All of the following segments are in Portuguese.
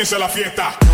comience la fiesta.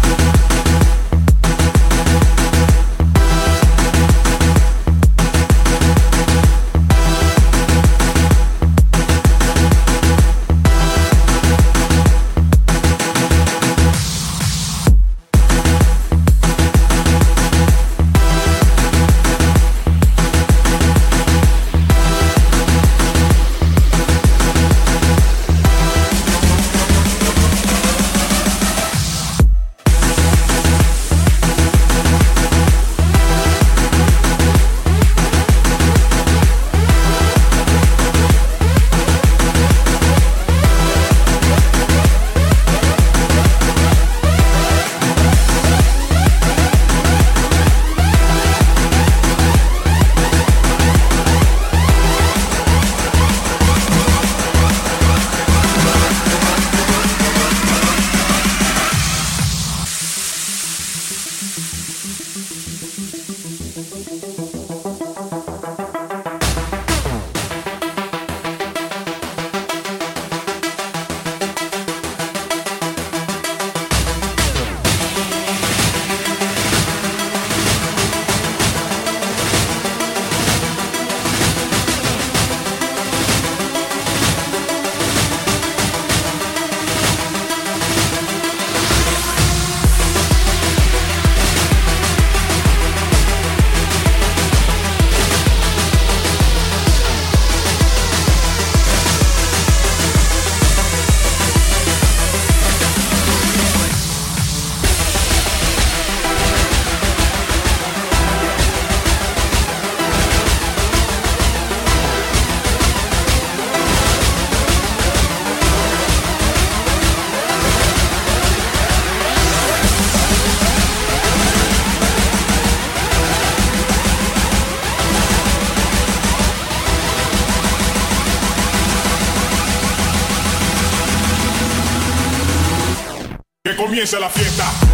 Comience la fiesta.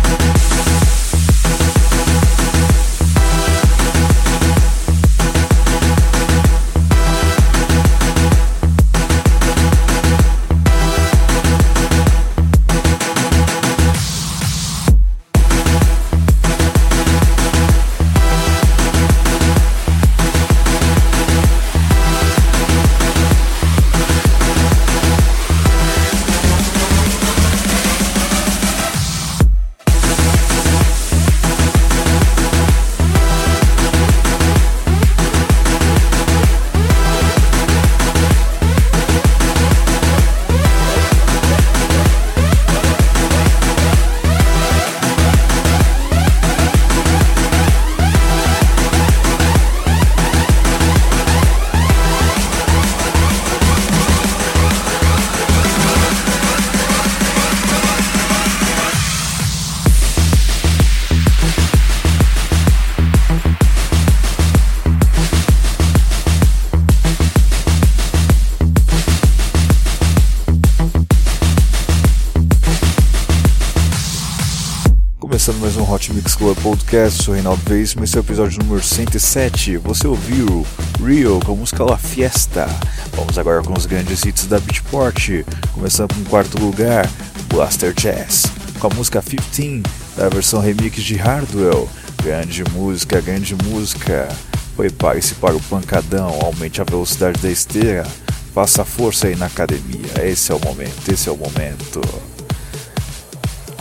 Começando mais um Hot Mix Club Podcast, sou Reinaldo Veríssimo, esse é o episódio número 107. Você ouviu Rio com a música La Fiesta. Vamos agora com os grandes hits da Beatport, começando com o quarto lugar, Blaster Jazz, com a música 15, da versão remix de Hardwell. Grande música, grande música. Prepare-se para o pancadão, aumente a velocidade da esteira, faça força aí na academia. Esse é o momento, esse é o momento.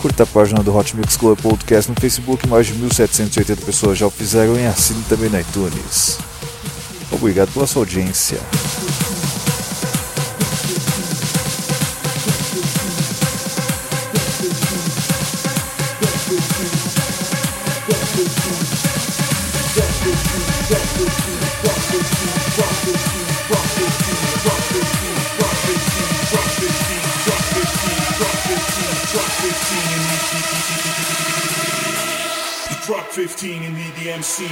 Curta a página do Hot Mix Club Podcast no Facebook, mais de 1.780 pessoas já o fizeram e assine também no iTunes. Obrigado pela sua audiência. The truck 15 in the DMC.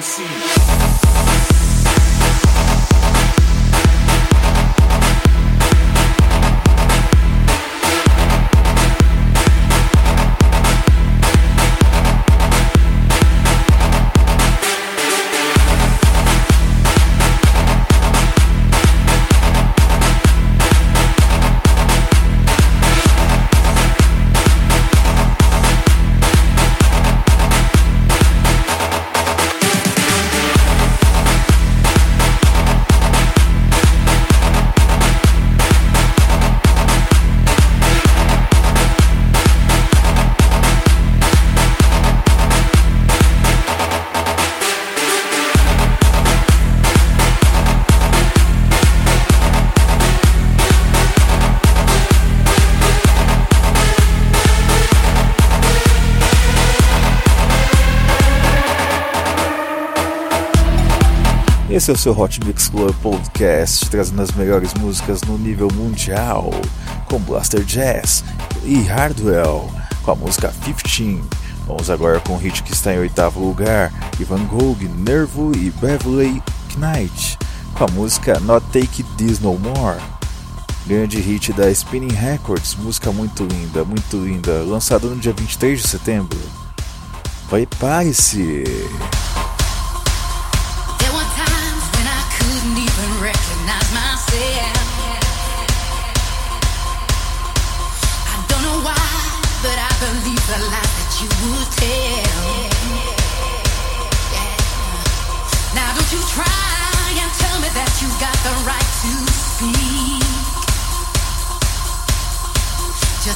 In Esse é o seu Hot Mix Club Podcast, trazendo as melhores músicas no nível mundial, com Blaster Jazz e Hardwell, com a música 15. Vamos agora com o hit que está em oitavo lugar, Ivan Gogh, Nervo e Beverly Knight, com a música Not Take This No More. Grande hit da Spinning Records, música muito linda, muito linda, lançada no dia 23 de setembro. Prepare-se!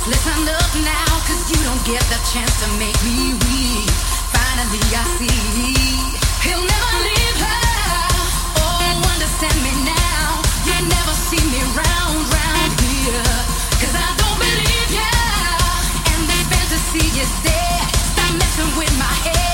Listen up now, cause you don't get the chance to make me weak. Finally, I see he'll never leave her. Oh, understand me now. You never see me round, round here. Cause I don't believe ya. And that fantasy is there. Stop messing with my head.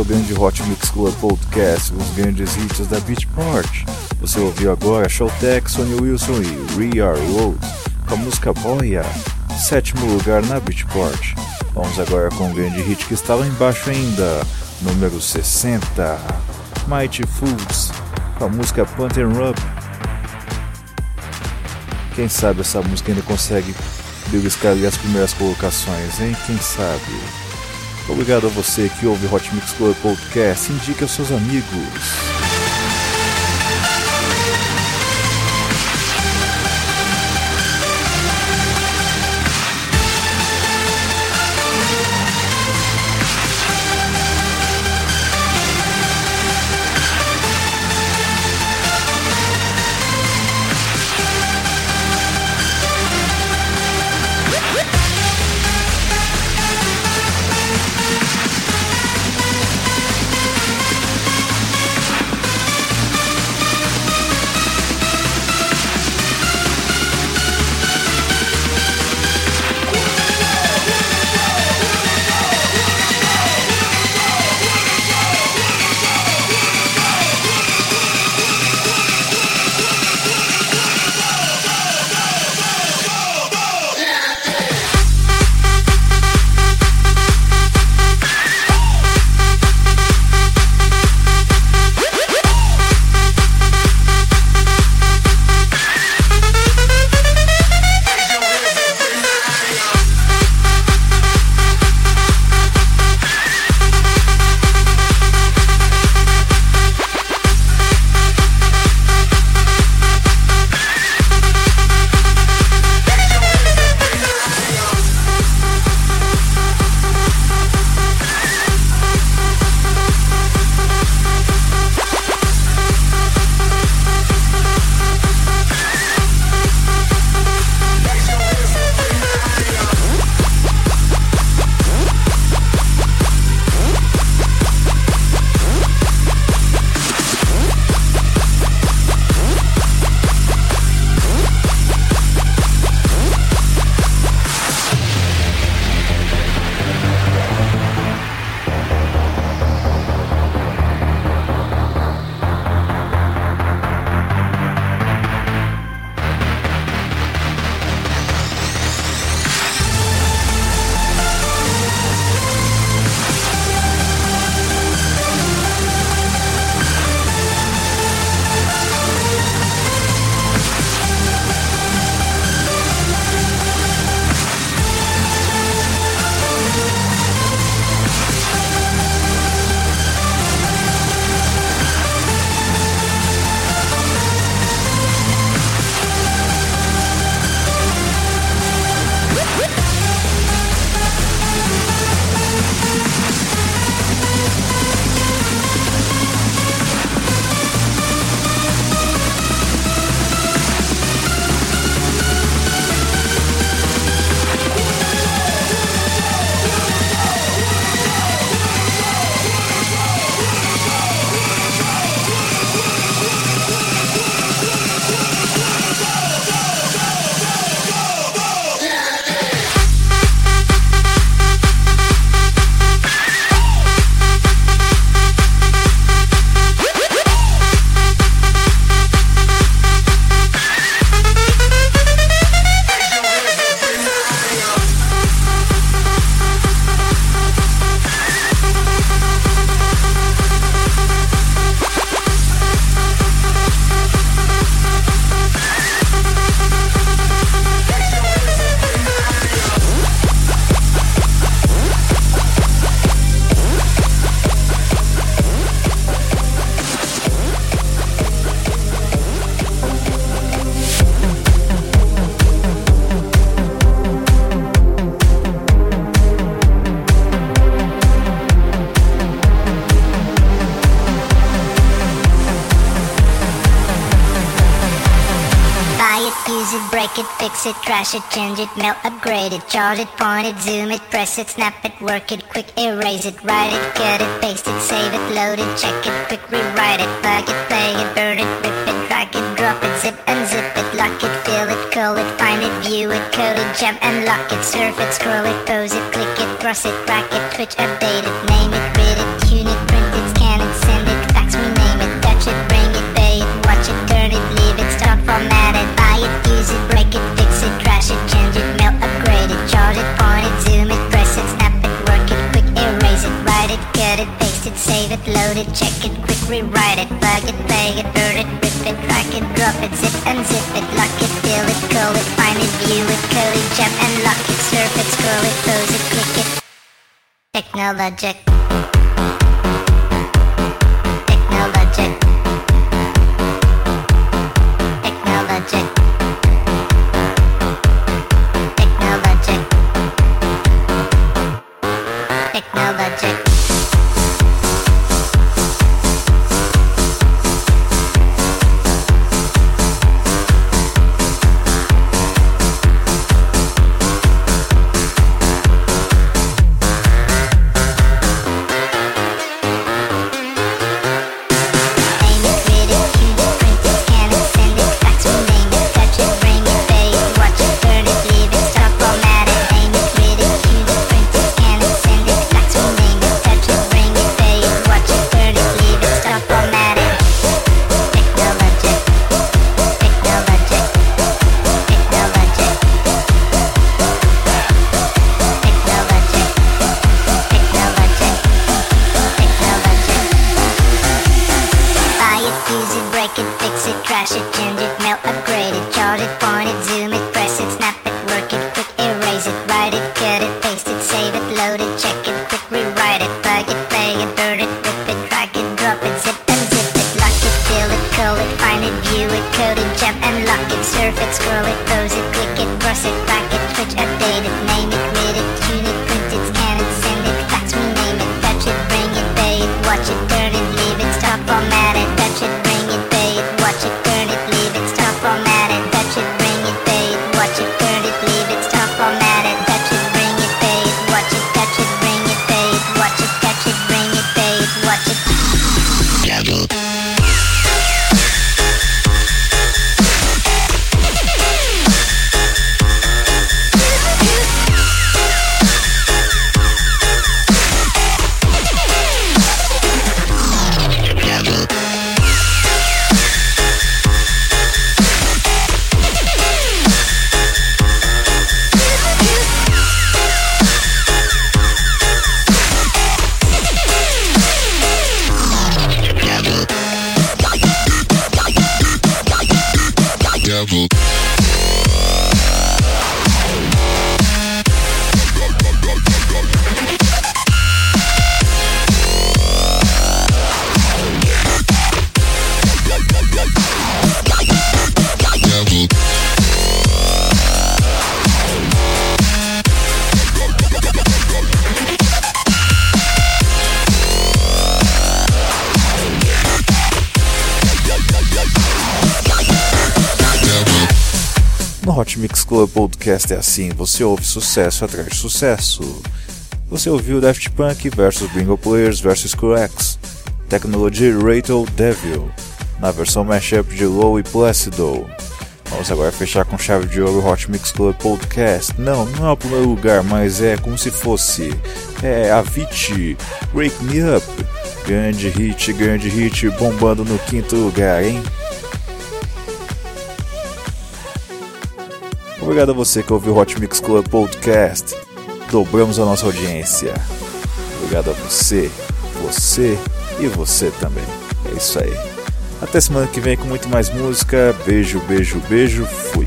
o grande Hot Mix Club Podcast, os grandes hits da Beatport. Você ouviu agora Showtech, Sony Wilson e We Are Road com a música Boia, sétimo lugar na Beatport. Vamos agora com um grande hit que está lá embaixo ainda, número 60, Mighty Fools, com a música Punt and Rub. Quem sabe essa música ainda consegue beliscar ali as primeiras colocações, hein? Quem sabe? Obrigado a você que ouve Hot Mix Club Podcast. Indique aos seus amigos. It, crash it, change it, melt, upgrade it, charge it, point it, zoom it, press it, snap it, work it, quick erase it, write it, cut it, paste it, save it, load it, check it, quick rewrite it, plug it, play it, burn it, rip it, drag it, drop it, zip and zip it, lock it, fill it, call it, find it, view it, code it, jump and lock it, surf it, scroll it, pose it, click it, thrust it, rack it, twitch, update it, name it, load it, check it, quick rewrite it, plug it, play it, burn it, rip it, drag it, drop it, zip and zip it, lock it, fill it, call it, find it, view it, code it, jump and lock it, surf it, scroll it, pose it, click it. Technologic. It, surf it, scroll it, pose it, click it, brush it, back it, switch, update it, name it, Club Podcast é assim, você ouve sucesso atrás de sucesso. Você ouviu Daft Punk versus Bingo Players versus X, Technology Rattle Devil, na versão mashup de Low e Placido. Vamos agora fechar com chave de ouro Hot Mix Club Podcast. Não, não é o primeiro lugar, mas é como se fosse. É Avicii, Wake Me Up. Grande hit, grande hit, bombando no quinto lugar, hein? Obrigado a você que ouviu o Hot Mix Club Podcast. Dobramos a nossa audiência. Obrigado a você, você e você também. É isso aí. Até semana que vem com muito mais música. Beijo, beijo, beijo. Fui.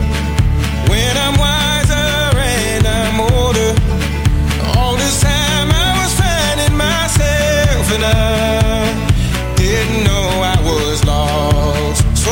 I didn't know I was lost. So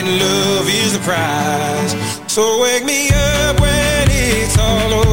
and love is the prize. So wake me up when it's all over.